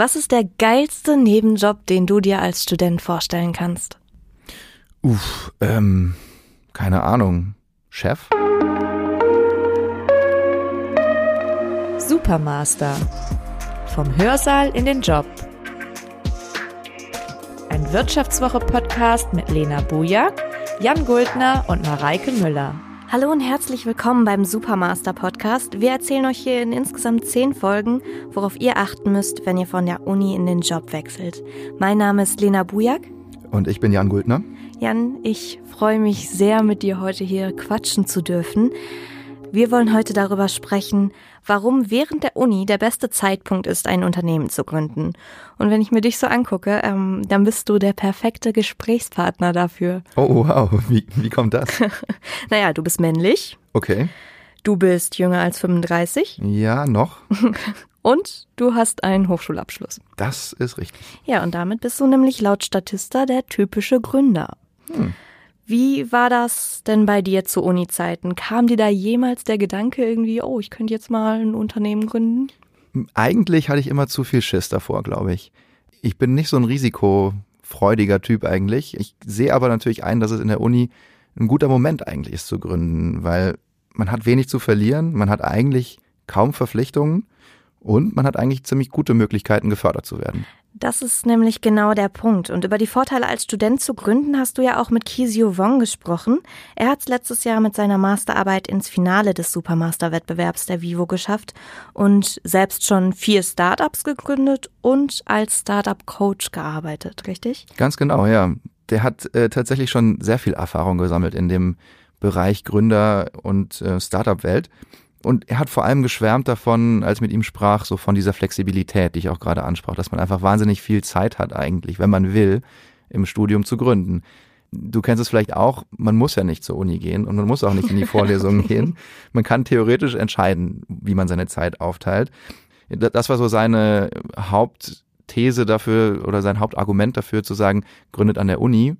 Was ist der geilste Nebenjob, den du dir als Student vorstellen kannst? Uff, ähm, keine Ahnung. Chef? Supermaster. Vom Hörsaal in den Job. Ein Wirtschaftswoche-Podcast mit Lena Bujak, Jan Guldner und Mareike Müller. Hallo und herzlich willkommen beim Supermaster Podcast. Wir erzählen euch hier in insgesamt zehn Folgen, worauf ihr achten müsst, wenn ihr von der Uni in den Job wechselt. Mein Name ist Lena Bujak. Und ich bin Jan Guldner. Jan, ich freue mich sehr, mit dir heute hier quatschen zu dürfen. Wir wollen heute darüber sprechen, warum während der Uni der beste Zeitpunkt ist, ein Unternehmen zu gründen. Und wenn ich mir dich so angucke, ähm, dann bist du der perfekte Gesprächspartner dafür. Oh, wow. Wie, wie kommt das? naja, du bist männlich. Okay. Du bist jünger als 35. Ja, noch. Und du hast einen Hochschulabschluss. Das ist richtig. Ja, und damit bist du nämlich laut Statista der typische Gründer. Hm. Wie war das denn bei dir zu Uni-Zeiten? Kam dir da jemals der Gedanke irgendwie, oh, ich könnte jetzt mal ein Unternehmen gründen? Eigentlich hatte ich immer zu viel Schiss davor, glaube ich. Ich bin nicht so ein risikofreudiger Typ eigentlich. Ich sehe aber natürlich ein, dass es in der Uni ein guter Moment eigentlich ist zu gründen, weil man hat wenig zu verlieren, man hat eigentlich kaum Verpflichtungen und man hat eigentlich ziemlich gute Möglichkeiten, gefördert zu werden. Das ist nämlich genau der Punkt. Und über die Vorteile als Student zu gründen hast du ja auch mit Kizio Wong gesprochen. Er hat es letztes Jahr mit seiner Masterarbeit ins Finale des Supermaster-Wettbewerbs der Vivo geschafft und selbst schon vier Startups gegründet und als Startup-Coach gearbeitet, richtig? Ganz genau, ja. Der hat äh, tatsächlich schon sehr viel Erfahrung gesammelt in dem Bereich Gründer- und äh, Startup-Welt. Und er hat vor allem geschwärmt davon, als mit ihm sprach, so von dieser Flexibilität, die ich auch gerade ansprach, dass man einfach wahnsinnig viel Zeit hat eigentlich, wenn man will, im Studium zu gründen. Du kennst es vielleicht auch, man muss ja nicht zur Uni gehen und man muss auch nicht in die Vorlesungen gehen. Man kann theoretisch entscheiden, wie man seine Zeit aufteilt. Das war so seine Hauptthese dafür oder sein Hauptargument dafür zu sagen, gründet an der Uni,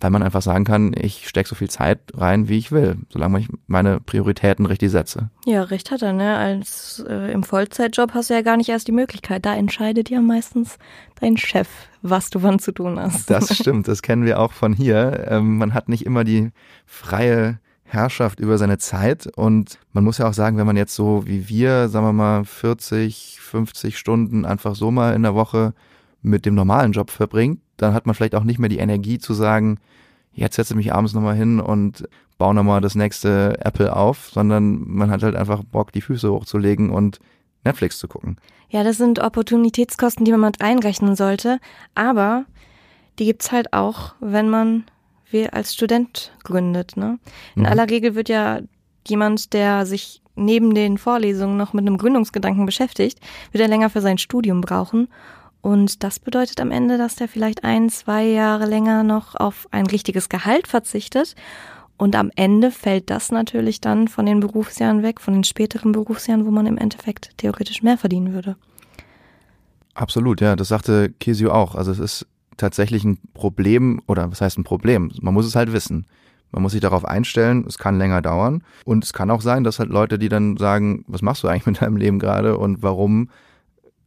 weil man einfach sagen kann, ich stecke so viel Zeit rein, wie ich will, solange ich meine Prioritäten richtig setze. Ja, recht hat er, ne? Als äh, im Vollzeitjob hast du ja gar nicht erst die Möglichkeit. Da entscheidet ja meistens dein Chef, was du wann zu tun hast. Das stimmt, das kennen wir auch von hier. Ähm, man hat nicht immer die freie Herrschaft über seine Zeit und man muss ja auch sagen, wenn man jetzt so wie wir, sagen wir mal, 40, 50 Stunden einfach so mal in der Woche mit dem normalen Job verbringt, dann hat man vielleicht auch nicht mehr die Energie zu sagen, jetzt setze ich mich abends nochmal hin und baue nochmal das nächste Apple auf, sondern man hat halt einfach Bock, die Füße hochzulegen und Netflix zu gucken. Ja, das sind Opportunitätskosten, die man mit einrechnen sollte, aber die gibt's halt auch, wenn man wie als Student gründet. Ne? In mhm. aller Regel wird ja jemand, der sich neben den Vorlesungen noch mit einem Gründungsgedanken beschäftigt, wird er länger für sein Studium brauchen. Und das bedeutet am Ende, dass der vielleicht ein, zwei Jahre länger noch auf ein richtiges Gehalt verzichtet. Und am Ende fällt das natürlich dann von den Berufsjahren weg, von den späteren Berufsjahren, wo man im Endeffekt theoretisch mehr verdienen würde. Absolut, ja, das sagte Kesio auch. Also es ist tatsächlich ein Problem, oder was heißt ein Problem? Man muss es halt wissen. Man muss sich darauf einstellen, es kann länger dauern. Und es kann auch sein, dass halt Leute, die dann sagen, was machst du eigentlich mit deinem Leben gerade und warum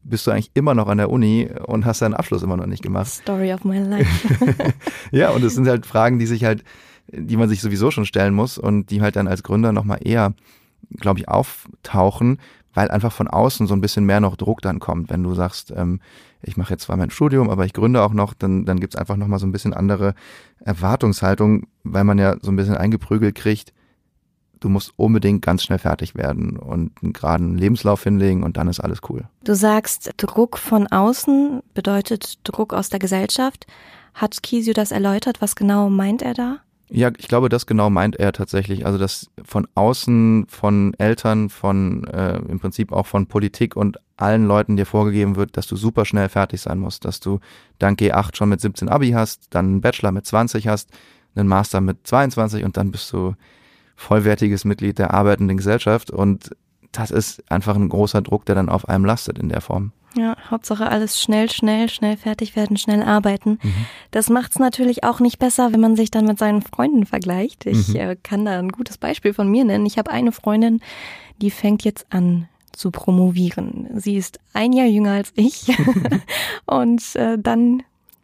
bist du eigentlich immer noch an der Uni und hast deinen Abschluss immer noch nicht gemacht. Story of my life. ja, und es sind halt Fragen, die sich halt, die man sich sowieso schon stellen muss und die halt dann als Gründer nochmal eher, glaube ich, auftauchen, weil einfach von außen so ein bisschen mehr noch Druck dann kommt. Wenn du sagst, ähm, ich mache jetzt zwar mein Studium, aber ich gründe auch noch, dann, dann gibt's einfach nochmal so ein bisschen andere Erwartungshaltung, weil man ja so ein bisschen eingeprügelt kriegt, du musst unbedingt ganz schnell fertig werden und einen geraden Lebenslauf hinlegen und dann ist alles cool. Du sagst, Druck von außen bedeutet Druck aus der Gesellschaft. Hat Kisio das erläutert? Was genau meint er da? Ja, ich glaube, das genau meint er tatsächlich. Also, dass von außen, von Eltern, von äh, im Prinzip auch von Politik und allen Leuten dir vorgegeben wird, dass du super schnell fertig sein musst, dass du dank G8 schon mit 17 Abi hast, dann einen Bachelor mit 20 hast, einen Master mit 22 und dann bist du vollwertiges Mitglied der arbeitenden Gesellschaft und das ist einfach ein großer Druck, der dann auf einem lastet in der Form. Ja, Hauptsache alles schnell, schnell, schnell fertig werden, schnell arbeiten. Mhm. Das macht es natürlich auch nicht besser, wenn man sich dann mit seinen Freunden vergleicht. Ich mhm. äh, kann da ein gutes Beispiel von mir nennen. Ich habe eine Freundin, die fängt jetzt an zu promovieren. Sie ist ein Jahr jünger als ich. und äh, dann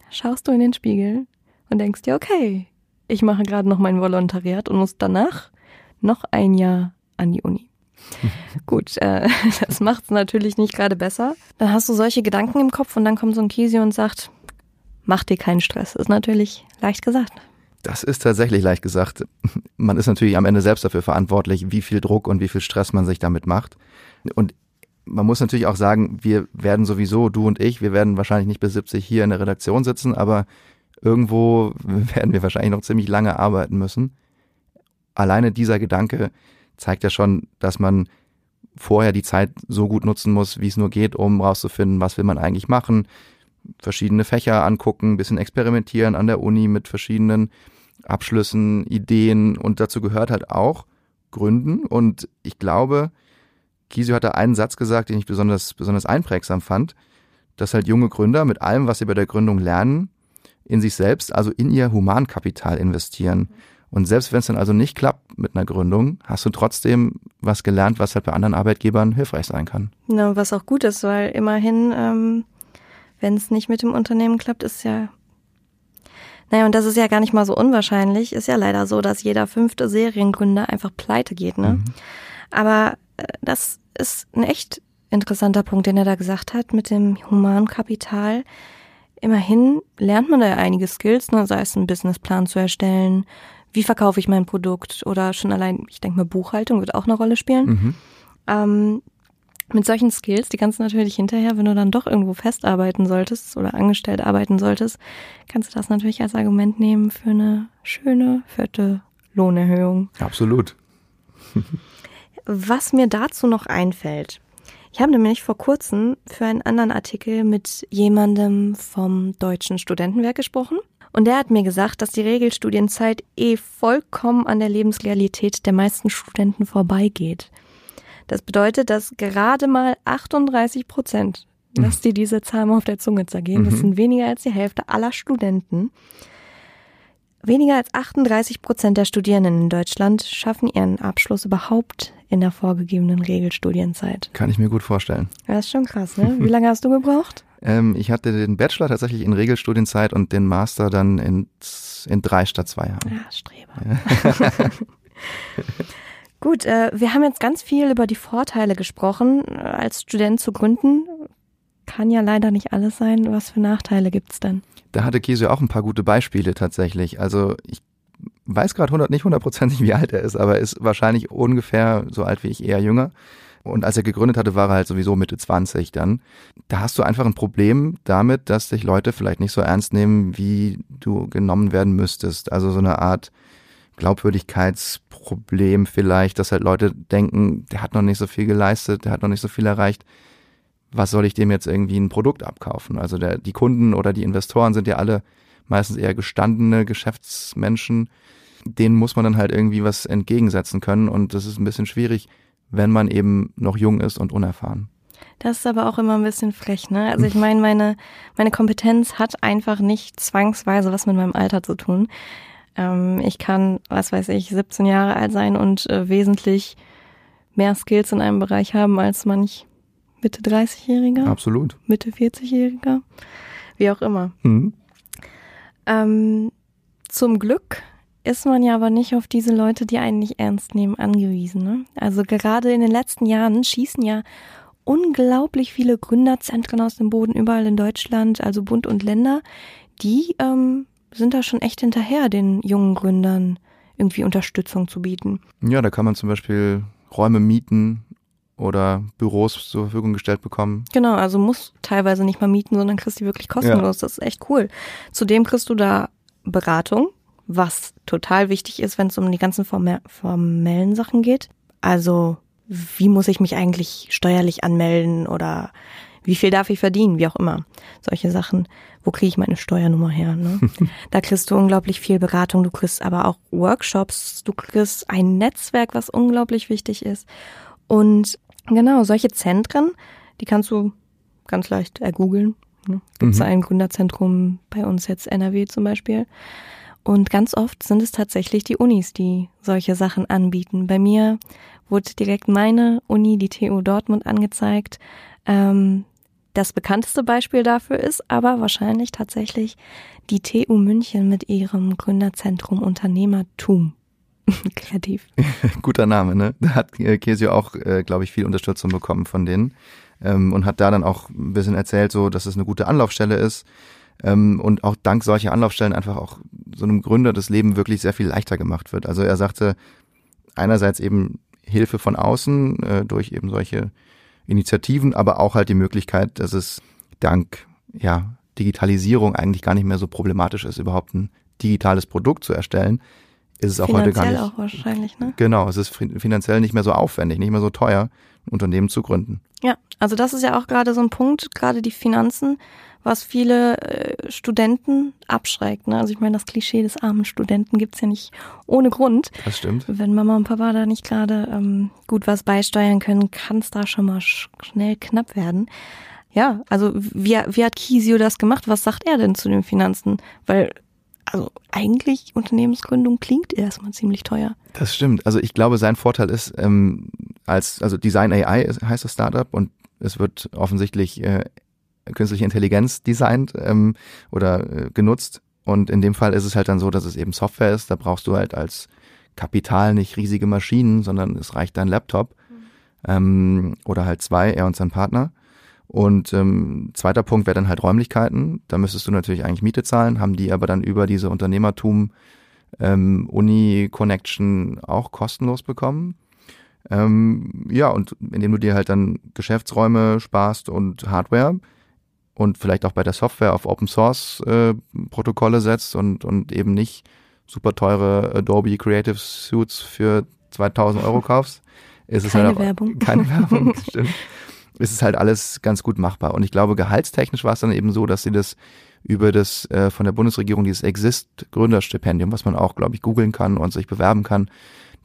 schaust du in den Spiegel und denkst dir, okay, ich mache gerade noch mein Volontariat und muss danach noch ein Jahr an die Uni. Gut, äh, das macht es natürlich nicht gerade besser. Dann hast du solche Gedanken im Kopf und dann kommt so ein Kisi und sagt, mach dir keinen Stress. Ist natürlich leicht gesagt. Das ist tatsächlich leicht gesagt. Man ist natürlich am Ende selbst dafür verantwortlich, wie viel Druck und wie viel Stress man sich damit macht. Und man muss natürlich auch sagen, wir werden sowieso, du und ich, wir werden wahrscheinlich nicht bis 70 hier in der Redaktion sitzen, aber irgendwo werden wir wahrscheinlich noch ziemlich lange arbeiten müssen. Alleine dieser Gedanke zeigt ja schon, dass man vorher die Zeit so gut nutzen muss, wie es nur geht, um rauszufinden, was will man eigentlich machen, verschiedene Fächer angucken, ein bisschen experimentieren an der Uni mit verschiedenen Abschlüssen, Ideen und dazu gehört halt auch Gründen und ich glaube, Kisio hatte einen Satz gesagt, den ich besonders, besonders einprägsam fand, dass halt junge Gründer mit allem, was sie bei der Gründung lernen, in sich selbst, also in ihr Humankapital investieren. Und selbst wenn es dann also nicht klappt mit einer Gründung, hast du trotzdem was gelernt, was halt bei anderen Arbeitgebern hilfreich sein kann. Ja, was auch gut ist, weil immerhin, ähm, wenn es nicht mit dem Unternehmen klappt, ist ja naja, und das ist ja gar nicht mal so unwahrscheinlich. Ist ja leider so, dass jeder fünfte Seriengründer einfach pleite geht, ne? Mhm. Aber äh, das ist ein echt interessanter Punkt, den er da gesagt hat mit dem Humankapital immerhin lernt man da ja einige Skills, ne? sei es einen Businessplan zu erstellen, wie verkaufe ich mein Produkt oder schon allein, ich denke mal, Buchhaltung wird auch eine Rolle spielen. Mhm. Ähm, mit solchen Skills, die kannst du natürlich hinterher, wenn du dann doch irgendwo festarbeiten solltest oder angestellt arbeiten solltest, kannst du das natürlich als Argument nehmen für eine schöne, fette Lohnerhöhung. Absolut. Was mir dazu noch einfällt, ich habe nämlich vor kurzem für einen anderen Artikel mit jemandem vom Deutschen Studentenwerk gesprochen. Und der hat mir gesagt, dass die Regelstudienzeit eh vollkommen an der Lebensrealität der meisten Studenten vorbeigeht. Das bedeutet, dass gerade mal 38 Prozent, lass dir diese Zahl mal auf der Zunge zergehen, mhm. das sind weniger als die Hälfte aller Studenten, Weniger als 38 Prozent der Studierenden in Deutschland schaffen ihren Abschluss überhaupt in der vorgegebenen Regelstudienzeit. Kann ich mir gut vorstellen. Das ist schon krass, ne? Wie lange hast du gebraucht? ähm, ich hatte den Bachelor tatsächlich in Regelstudienzeit und den Master dann in, in drei statt zwei Jahren. Ja, Streber. Ja. Gut, äh, wir haben jetzt ganz viel über die Vorteile gesprochen, als Student zu gründen. Kann ja leider nicht alles sein. Was für Nachteile gibt's denn? Da hatte Kiesio auch ein paar gute Beispiele tatsächlich. Also ich weiß gerade 100, nicht hundertprozentig, wie alt er ist, aber er ist wahrscheinlich ungefähr so alt wie ich, eher jünger. Und als er gegründet hatte, war er halt sowieso Mitte 20 dann. Da hast du einfach ein Problem damit, dass dich Leute vielleicht nicht so ernst nehmen, wie du genommen werden müsstest. Also so eine Art Glaubwürdigkeitsproblem vielleicht, dass halt Leute denken, der hat noch nicht so viel geleistet, der hat noch nicht so viel erreicht was soll ich dem jetzt irgendwie ein Produkt abkaufen? Also der, die Kunden oder die Investoren sind ja alle meistens eher gestandene Geschäftsmenschen. Denen muss man dann halt irgendwie was entgegensetzen können und das ist ein bisschen schwierig, wenn man eben noch jung ist und unerfahren. Das ist aber auch immer ein bisschen frech, ne? Also ich meine, meine, meine Kompetenz hat einfach nicht zwangsweise was mit meinem Alter zu tun. Ähm, ich kann, was weiß ich, 17 Jahre alt sein und äh, wesentlich mehr Skills in einem Bereich haben als manch Mitte 30-Jähriger? Absolut. Mitte 40-Jähriger? Wie auch immer. Mhm. Ähm, zum Glück ist man ja aber nicht auf diese Leute, die einen nicht ernst nehmen, angewiesen. Ne? Also gerade in den letzten Jahren schießen ja unglaublich viele Gründerzentren aus dem Boden überall in Deutschland, also Bund und Länder, die ähm, sind da schon echt hinterher, den jungen Gründern irgendwie Unterstützung zu bieten. Ja, da kann man zum Beispiel Räume mieten oder Büros zur Verfügung gestellt bekommen. Genau, also musst teilweise nicht mal mieten, sondern kriegst die wirklich kostenlos. Ja. Das ist echt cool. Zudem kriegst du da Beratung, was total wichtig ist, wenn es um die ganzen formellen Sachen geht. Also, wie muss ich mich eigentlich steuerlich anmelden oder wie viel darf ich verdienen, wie auch immer. Solche Sachen. Wo kriege ich meine Steuernummer her? Ne? da kriegst du unglaublich viel Beratung, du kriegst aber auch Workshops, du kriegst ein Netzwerk, was unglaublich wichtig ist. Und Genau, solche Zentren, die kannst du ganz leicht ergoogeln. Ne? Gibt es mhm. ein Gründerzentrum bei uns jetzt NRW zum Beispiel. Und ganz oft sind es tatsächlich die Unis, die solche Sachen anbieten. Bei mir wurde direkt meine Uni, die TU Dortmund, angezeigt. Ähm, das bekannteste Beispiel dafür ist aber wahrscheinlich tatsächlich die TU München mit ihrem Gründerzentrum Unternehmertum. Kreativ. Guter Name, ne? Da hat äh, Kesio auch, äh, glaube ich, viel Unterstützung bekommen von denen ähm, und hat da dann auch ein bisschen erzählt, so, dass es eine gute Anlaufstelle ist ähm, und auch dank solcher Anlaufstellen einfach auch so einem Gründer das Leben wirklich sehr viel leichter gemacht wird. Also er sagte einerseits eben Hilfe von außen äh, durch eben solche Initiativen, aber auch halt die Möglichkeit, dass es dank ja, Digitalisierung eigentlich gar nicht mehr so problematisch ist, überhaupt ein digitales Produkt zu erstellen. Ist es auch heute gar nicht. auch wahrscheinlich, ne? Genau, es ist finanziell nicht mehr so aufwendig, nicht mehr so teuer, ein Unternehmen zu gründen. Ja, also das ist ja auch gerade so ein Punkt, gerade die Finanzen, was viele äh, Studenten abschreckt. Ne? Also ich meine, das Klischee des armen Studenten gibt's ja nicht ohne Grund. Das stimmt. Wenn Mama und Papa da nicht gerade ähm, gut was beisteuern können, kann's da schon mal sch schnell knapp werden. Ja, also wie, wie hat Kisio das gemacht? Was sagt er denn zu den Finanzen? Weil also eigentlich Unternehmensgründung klingt erstmal ziemlich teuer. Das stimmt. Also ich glaube, sein Vorteil ist, ähm, als also Design AI heißt das Startup und es wird offensichtlich äh, künstliche Intelligenz designt ähm, oder äh, genutzt. Und in dem Fall ist es halt dann so, dass es eben Software ist. Da brauchst du halt als Kapital nicht riesige Maschinen, sondern es reicht dein Laptop mhm. ähm, oder halt zwei, er und sein Partner. Und ähm, zweiter Punkt wäre dann halt Räumlichkeiten. Da müsstest du natürlich eigentlich Miete zahlen, haben die aber dann über diese Unternehmertum ähm, Uni-Connection auch kostenlos bekommen. Ähm, ja, und indem du dir halt dann Geschäftsräume sparst und Hardware, und vielleicht auch bei der Software auf Open Source äh, Protokolle setzt und, und eben nicht super teure Adobe Creative Suits für 2000 Euro kaufst, ist es keine halt auch, Werbung. keine Werbung, stimmt. Ist es halt alles ganz gut machbar. Und ich glaube, gehaltstechnisch war es dann eben so, dass sie das über das äh, von der Bundesregierung dieses Exist Gründerstipendium, was man auch, glaube ich, googeln kann und sich bewerben kann,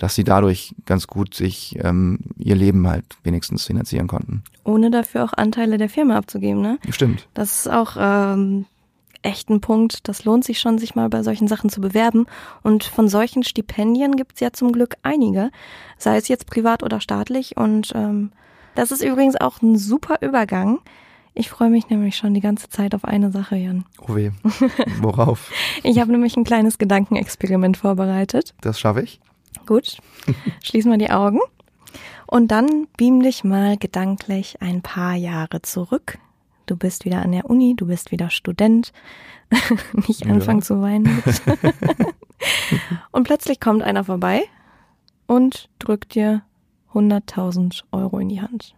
dass sie dadurch ganz gut sich ähm, ihr Leben halt wenigstens finanzieren konnten. Ohne dafür auch Anteile der Firma abzugeben, ne? Stimmt. Das ist auch ähm, echt ein Punkt. Das lohnt sich schon, sich mal bei solchen Sachen zu bewerben. Und von solchen Stipendien gibt's ja zum Glück einige, sei es jetzt privat oder staatlich. Und ähm, das ist übrigens auch ein super Übergang. Ich freue mich nämlich schon die ganze Zeit auf eine Sache, Jan. Oh weh. Worauf? ich habe nämlich ein kleines Gedankenexperiment vorbereitet. Das schaffe ich. Gut, schließ mal die Augen. Und dann beam dich mal gedanklich ein paar Jahre zurück. Du bist wieder an der Uni, du bist wieder Student. Nicht anfangen ja. zu weinen. und plötzlich kommt einer vorbei und drückt dir 100.000 Euro in die Hand.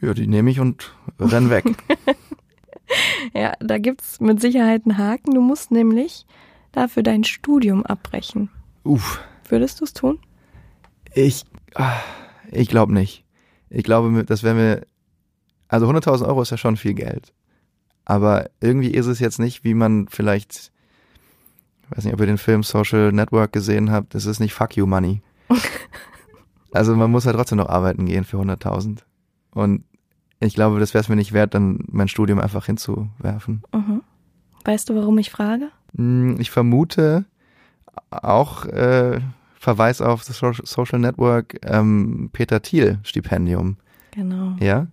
Ja, die nehme ich und renn weg. ja, da gibt's mit Sicherheit einen Haken. Du musst nämlich dafür dein Studium abbrechen. Uff. Würdest du es tun? Ich, ah, ich glaube nicht. Ich glaube, das wäre mir, also 100.000 Euro ist ja schon viel Geld. Aber irgendwie ist es jetzt nicht, wie man vielleicht, ich weiß nicht, ob ihr den Film Social Network gesehen habt, das ist nicht Fuck You Money. also man muss ja trotzdem noch arbeiten gehen für 100.000. Und ich glaube, das wäre es mir nicht wert, dann mein Studium einfach hinzuwerfen. Mhm. Weißt du, warum ich frage? Hm, ich vermute auch, äh, Verweis auf das Social Network ähm, Peter Thiel Stipendium. Genau. Ja?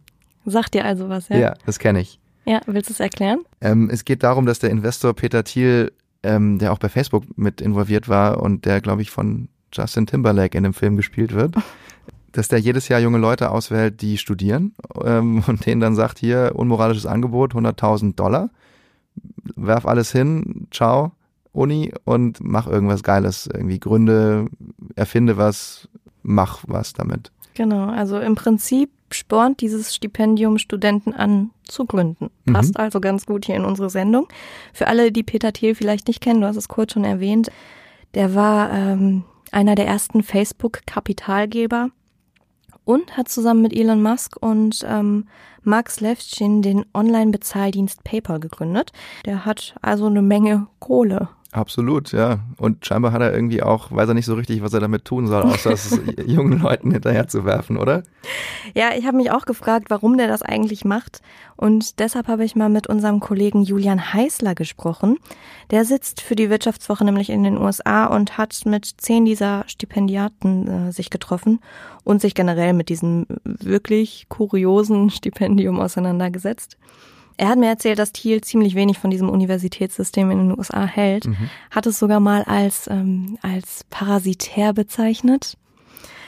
Sagt dir also was, ja? Ja, das kenne ich. Ja, willst du es erklären? Ähm, es geht darum, dass der Investor Peter Thiel, ähm, der auch bei Facebook mit involviert war und der, glaube ich, von Justin Timberlake in dem Film gespielt wird, dass der jedes Jahr junge Leute auswählt, die studieren ähm, und denen dann sagt, hier, unmoralisches Angebot, 100.000 Dollar, werf alles hin, ciao, Uni und mach irgendwas Geiles. Irgendwie gründe, erfinde was, mach was damit. Genau, also im Prinzip spornt dieses Stipendium Studenten an zu gründen. Mhm. Passt mhm. also ganz gut hier in unsere Sendung. Für alle, die Peter Thiel vielleicht nicht kennen, du hast es kurz schon erwähnt, der war ähm, einer der ersten Facebook-Kapitalgeber und hat zusammen mit Elon Musk und ähm, Max Levchin den Online-Bezahldienst PayPal gegründet. Der hat also eine Menge Kohle Absolut, ja. Und scheinbar hat er irgendwie auch, weiß er nicht so richtig, was er damit tun soll, außer es jungen Leuten hinterher zu werfen, oder? Ja, ich habe mich auch gefragt, warum der das eigentlich macht. Und deshalb habe ich mal mit unserem Kollegen Julian Heißler gesprochen. Der sitzt für die Wirtschaftswoche nämlich in den USA und hat mit zehn dieser Stipendiaten äh, sich getroffen und sich generell mit diesem wirklich kuriosen Stipendium auseinandergesetzt. Er hat mir erzählt, dass Thiel ziemlich wenig von diesem Universitätssystem in den USA hält, mhm. hat es sogar mal als, ähm, als parasitär bezeichnet.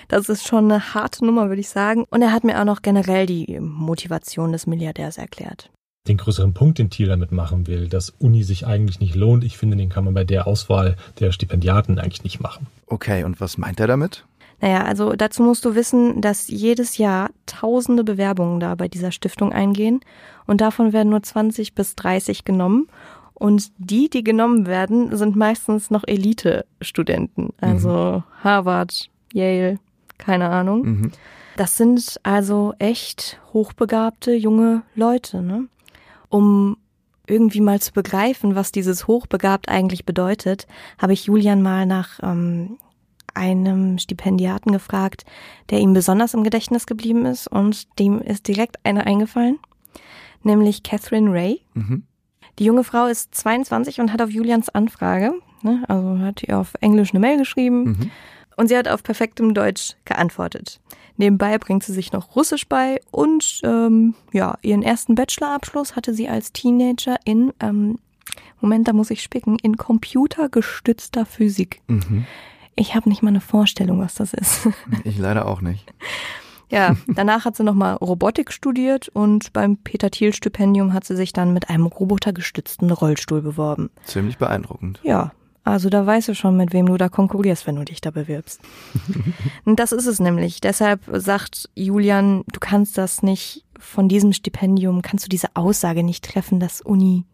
Das ist schon eine harte Nummer, würde ich sagen. Und er hat mir auch noch generell die Motivation des Milliardärs erklärt. Den größeren Punkt, den Thiel damit machen will, dass Uni sich eigentlich nicht lohnt, ich finde, den kann man bei der Auswahl der Stipendiaten eigentlich nicht machen. Okay, und was meint er damit? Naja, also dazu musst du wissen, dass jedes Jahr tausende Bewerbungen da bei dieser Stiftung eingehen und davon werden nur 20 bis 30 genommen. Und die, die genommen werden, sind meistens noch Elite-Studenten. Also mhm. Harvard, Yale, keine Ahnung. Mhm. Das sind also echt hochbegabte junge Leute, ne? Um irgendwie mal zu begreifen, was dieses hochbegabt eigentlich bedeutet, habe ich Julian mal nach ähm, einem Stipendiaten gefragt, der ihm besonders im Gedächtnis geblieben ist und dem ist direkt eine eingefallen, nämlich Catherine Ray. Mhm. Die junge Frau ist 22 und hat auf Julians Anfrage, ne, also hat ihr auf Englisch eine Mail geschrieben mhm. und sie hat auf perfektem Deutsch geantwortet. Nebenbei bringt sie sich noch Russisch bei und ähm, ja, ihren ersten Bachelorabschluss hatte sie als Teenager in ähm, Moment, da muss ich spicken, in computergestützter Physik. Mhm. Ich habe nicht mal eine Vorstellung, was das ist. Ich leider auch nicht. Ja, danach hat sie nochmal Robotik studiert und beim Peter Thiel Stipendium hat sie sich dann mit einem robotergestützten Rollstuhl beworben. Ziemlich beeindruckend. Ja, also da weißt du schon, mit wem du da konkurrierst, wenn du dich da bewirbst. das ist es nämlich. Deshalb sagt Julian, du kannst das nicht von diesem Stipendium, kannst du diese Aussage nicht treffen, dass Uni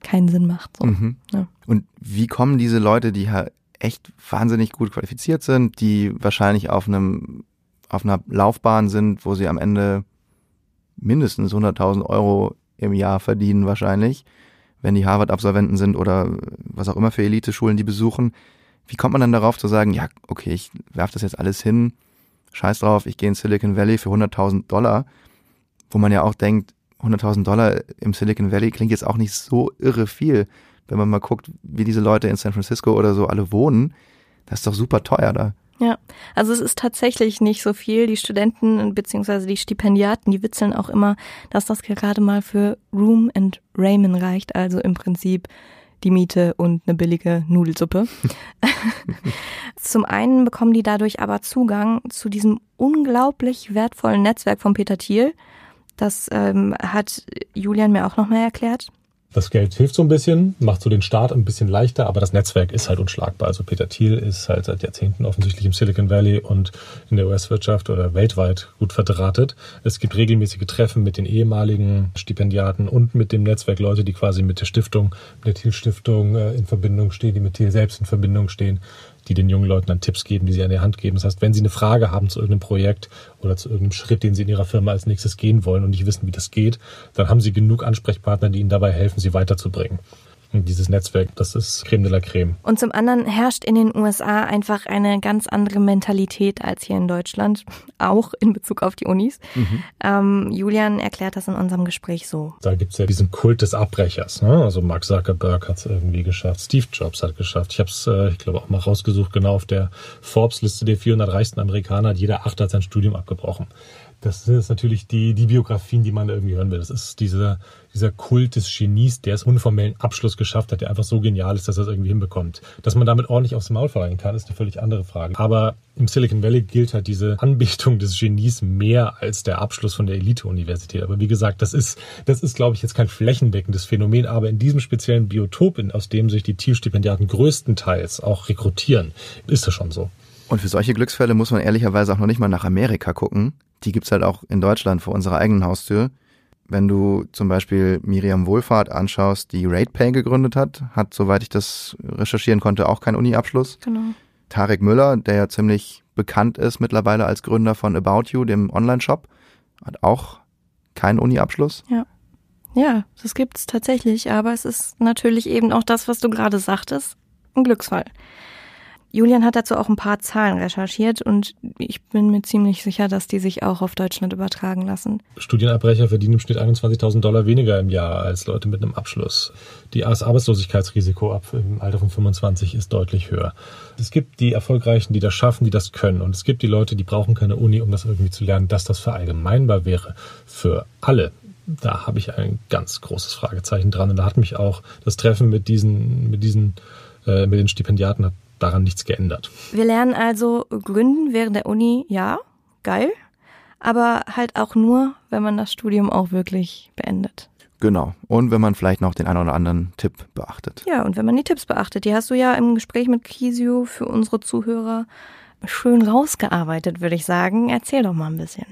keinen Sinn macht. So. Mhm. Ja. Und wie kommen diese Leute, die echt wahnsinnig gut qualifiziert sind, die wahrscheinlich auf einem auf einer Laufbahn sind, wo sie am Ende mindestens 100.000 Euro im Jahr verdienen wahrscheinlich, wenn die Harvard-Absolventen sind oder was auch immer für Elite-Schulen die besuchen. Wie kommt man dann darauf zu sagen, ja, okay, ich werfe das jetzt alles hin, scheiß drauf, ich gehe in Silicon Valley für 100.000 Dollar, wo man ja auch denkt, 100.000 Dollar im Silicon Valley klingt jetzt auch nicht so irre viel wenn man mal guckt, wie diese Leute in San Francisco oder so alle wohnen, das ist doch super teuer da. Ja, also es ist tatsächlich nicht so viel. Die Studenten bzw. die Stipendiaten, die witzeln auch immer, dass das gerade mal für Room and Ramen reicht, also im Prinzip die Miete und eine billige Nudelsuppe. Zum einen bekommen die dadurch aber Zugang zu diesem unglaublich wertvollen Netzwerk von Peter Thiel. Das ähm, hat Julian mir auch nochmal erklärt. Das Geld hilft so ein bisschen, macht so den Start ein bisschen leichter, aber das Netzwerk ist halt unschlagbar. Also Peter Thiel ist halt seit Jahrzehnten offensichtlich im Silicon Valley und in der US-Wirtschaft oder weltweit gut verdrahtet. Es gibt regelmäßige Treffen mit den ehemaligen Stipendiaten und mit dem Netzwerk Leute, die quasi mit der Stiftung, mit der Thiel-Stiftung äh, in Verbindung stehen, die mit Thiel selbst in Verbindung stehen die den jungen Leuten dann Tipps geben, die sie an die Hand geben. Das heißt, wenn sie eine Frage haben zu irgendeinem Projekt oder zu irgendeinem Schritt, den sie in ihrer Firma als nächstes gehen wollen und nicht wissen, wie das geht, dann haben sie genug Ansprechpartner, die ihnen dabei helfen, sie weiterzubringen. Dieses Netzwerk, das ist Creme de la Creme. Und zum anderen herrscht in den USA einfach eine ganz andere Mentalität als hier in Deutschland, auch in Bezug auf die Unis. Mhm. Ähm, Julian erklärt das in unserem Gespräch so. Da gibt's ja diesen Kult des Abbrechers. Ne? Also Mark Zuckerberg hat es irgendwie geschafft, Steve Jobs hat geschafft. Ich habe es, äh, ich glaube, auch mal rausgesucht, genau auf der Forbes-Liste der 400 reichsten Amerikaner hat jeder Acht hat sein Studium abgebrochen das sind jetzt natürlich die, die Biografien, die man da irgendwie hören will. Das ist dieser, dieser Kult des Genies, der es unformellen Abschluss geschafft hat, der einfach so genial ist, dass er es irgendwie hinbekommt. Dass man damit ordentlich aufs Maul fallen kann, ist eine völlig andere Frage. Aber im Silicon Valley gilt halt diese Anbetung des Genies mehr als der Abschluss von der Elite-Universität. Aber wie gesagt, das ist, das ist, glaube ich, jetzt kein flächendeckendes Phänomen, aber in diesem speziellen Biotop, aus dem sich die Thiel-Stipendiaten größtenteils auch rekrutieren, ist das schon so. Und für solche Glücksfälle muss man ehrlicherweise auch noch nicht mal nach Amerika gucken. Die gibt's halt auch in Deutschland vor unserer eigenen Haustür. Wenn du zum Beispiel Miriam Wohlfahrt anschaust, die RatePay gegründet hat, hat, soweit ich das recherchieren konnte, auch keinen Uni-Abschluss. Genau. Tarek Müller, der ja ziemlich bekannt ist mittlerweile als Gründer von About You, dem Online-Shop, hat auch keinen Uni-Abschluss. Ja. Ja, das gibt's tatsächlich, aber es ist natürlich eben auch das, was du gerade sagtest, ein Glücksfall. Julian hat dazu auch ein paar Zahlen recherchiert und ich bin mir ziemlich sicher, dass die sich auch auf Deutschland übertragen lassen. Studienabbrecher verdienen im Schnitt 21.000 Dollar weniger im Jahr als Leute mit einem Abschluss. Das Arbeitslosigkeitsrisiko ab im Alter von 25 ist deutlich höher. Es gibt die Erfolgreichen, die das schaffen, die das können. Und es gibt die Leute, die brauchen keine Uni, um das irgendwie zu lernen. Dass das verallgemeinbar wäre für alle, da habe ich ein ganz großes Fragezeichen dran. Und da hat mich auch das Treffen mit diesen, mit diesen, äh, mit den Stipendiaten hat daran nichts geändert. Wir lernen also gründen während der Uni, ja, geil, aber halt auch nur, wenn man das Studium auch wirklich beendet. Genau. Und wenn man vielleicht noch den einen oder anderen Tipp beachtet. Ja, und wenn man die Tipps beachtet, die hast du ja im Gespräch mit Kisio für unsere Zuhörer schön rausgearbeitet, würde ich sagen. Erzähl doch mal ein bisschen.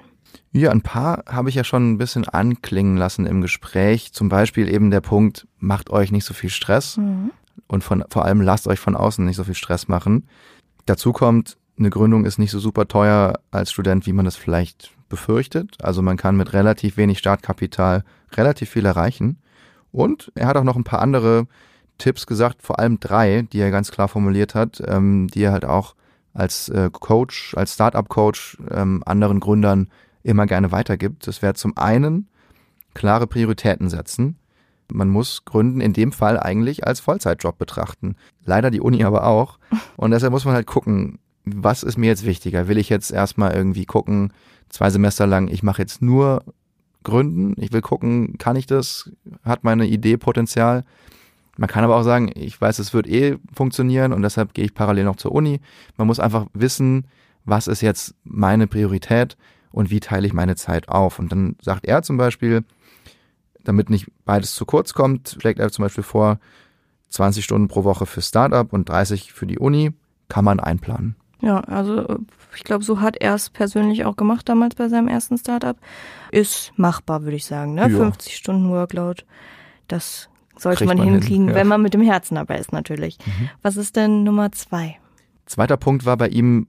Ja, ein paar habe ich ja schon ein bisschen anklingen lassen im Gespräch. Zum Beispiel eben der Punkt, macht euch nicht so viel Stress. Mhm und von, vor allem lasst euch von außen nicht so viel Stress machen. Dazu kommt, eine Gründung ist nicht so super teuer als Student, wie man das vielleicht befürchtet. Also man kann mit relativ wenig Startkapital relativ viel erreichen. Und er hat auch noch ein paar andere Tipps gesagt, vor allem drei, die er ganz klar formuliert hat, ähm, die er halt auch als äh, Coach, als Startup-Coach ähm, anderen Gründern immer gerne weitergibt. Das wäre zum einen klare Prioritäten setzen. Man muss Gründen in dem Fall eigentlich als Vollzeitjob betrachten. Leider die Uni aber auch. Und deshalb muss man halt gucken, was ist mir jetzt wichtiger? Will ich jetzt erstmal irgendwie gucken, zwei Semester lang, ich mache jetzt nur Gründen. Ich will gucken, kann ich das? Hat meine Idee Potenzial? Man kann aber auch sagen, ich weiß, es wird eh funktionieren und deshalb gehe ich parallel noch zur Uni. Man muss einfach wissen, was ist jetzt meine Priorität und wie teile ich meine Zeit auf. Und dann sagt er zum Beispiel, damit nicht beides zu kurz kommt, schlägt er zum Beispiel vor, 20 Stunden pro Woche für Startup und 30 für die Uni, kann man einplanen. Ja, also ich glaube, so hat er es persönlich auch gemacht damals bei seinem ersten Startup. Ist machbar, würde ich sagen. Ne? Ja. 50 Stunden Workload, das sollte man, man, hinkriegen, hin, ja. wenn man mit dem Herzen dabei ist natürlich. Mhm. Was ist denn Nummer zwei? Zweiter Punkt war bei ihm,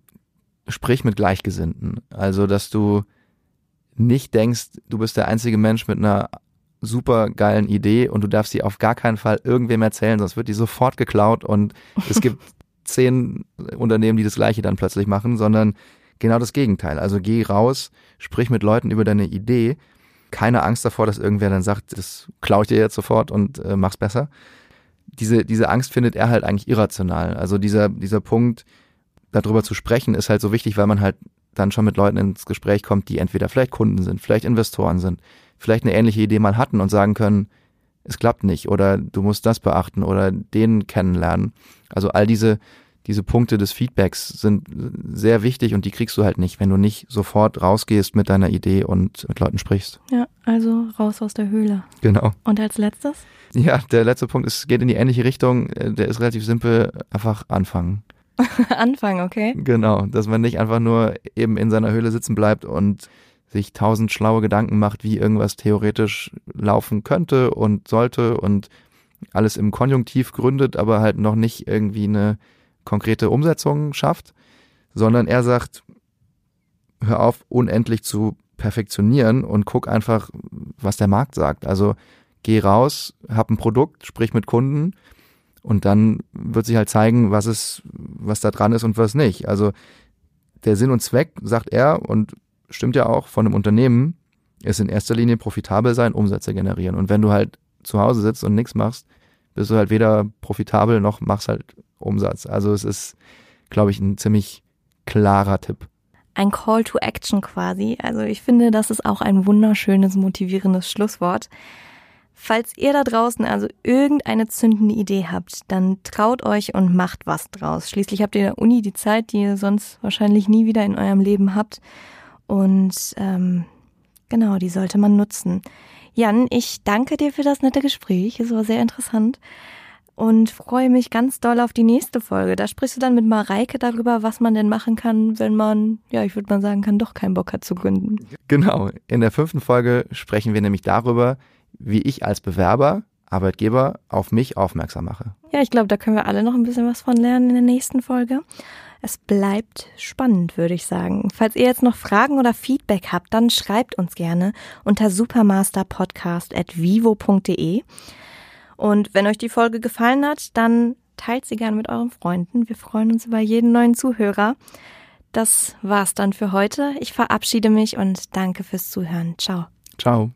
sprich mit Gleichgesinnten. Also, dass du nicht denkst, du bist der einzige Mensch mit einer super geilen Idee und du darfst sie auf gar keinen Fall irgendwem erzählen, sonst wird die sofort geklaut und es gibt zehn Unternehmen, die das gleiche dann plötzlich machen, sondern genau das Gegenteil. Also geh raus, sprich mit Leuten über deine Idee. Keine Angst davor, dass irgendwer dann sagt, das klaue ich dir jetzt sofort und äh, mach's besser. Diese, diese Angst findet er halt eigentlich irrational. Also dieser, dieser Punkt, darüber zu sprechen, ist halt so wichtig, weil man halt dann schon mit Leuten ins Gespräch kommt, die entweder vielleicht Kunden sind, vielleicht Investoren sind, vielleicht eine ähnliche Idee mal hatten und sagen können, es klappt nicht oder du musst das beachten oder den kennenlernen. Also all diese, diese Punkte des Feedbacks sind sehr wichtig und die kriegst du halt nicht, wenn du nicht sofort rausgehst mit deiner Idee und mit Leuten sprichst. Ja, also raus aus der Höhle. Genau. Und als letztes? Ja, der letzte Punkt ist, geht in die ähnliche Richtung. Der ist relativ simpel. Einfach anfangen. anfangen, okay. Genau, dass man nicht einfach nur eben in seiner Höhle sitzen bleibt und sich tausend schlaue Gedanken macht, wie irgendwas theoretisch laufen könnte und sollte und alles im Konjunktiv gründet, aber halt noch nicht irgendwie eine konkrete Umsetzung schafft, sondern er sagt, hör auf, unendlich zu perfektionieren und guck einfach, was der Markt sagt. Also geh raus, hab ein Produkt, sprich mit Kunden und dann wird sich halt zeigen, was ist, was da dran ist und was nicht. Also der Sinn und Zweck, sagt er, und stimmt ja auch, von einem Unternehmen ist in erster Linie profitabel sein, Umsätze generieren. Und wenn du halt zu Hause sitzt und nichts machst, bist du halt weder profitabel noch machst halt Umsatz. Also es ist, glaube ich, ein ziemlich klarer Tipp. Ein Call to Action quasi. Also ich finde, das ist auch ein wunderschönes, motivierendes Schlusswort. Falls ihr da draußen also irgendeine zündende Idee habt, dann traut euch und macht was draus. Schließlich habt ihr in der Uni die Zeit, die ihr sonst wahrscheinlich nie wieder in eurem Leben habt. Und ähm, genau, die sollte man nutzen. Jan, ich danke dir für das nette Gespräch. Es war sehr interessant und freue mich ganz doll auf die nächste Folge. Da sprichst du dann mit Mareike darüber, was man denn machen kann, wenn man, ja, ich würde mal sagen, kann doch keinen Bock hat zu gründen. Genau. In der fünften Folge sprechen wir nämlich darüber, wie ich als Bewerber Arbeitgeber auf mich aufmerksam mache. Ja, ich glaube, da können wir alle noch ein bisschen was von lernen in der nächsten Folge. Es bleibt spannend, würde ich sagen. Falls ihr jetzt noch Fragen oder Feedback habt, dann schreibt uns gerne unter supermasterpodcast.vivo.de. Und wenn euch die Folge gefallen hat, dann teilt sie gerne mit euren Freunden. Wir freuen uns über jeden neuen Zuhörer. Das war's dann für heute. Ich verabschiede mich und danke fürs Zuhören. Ciao. Ciao.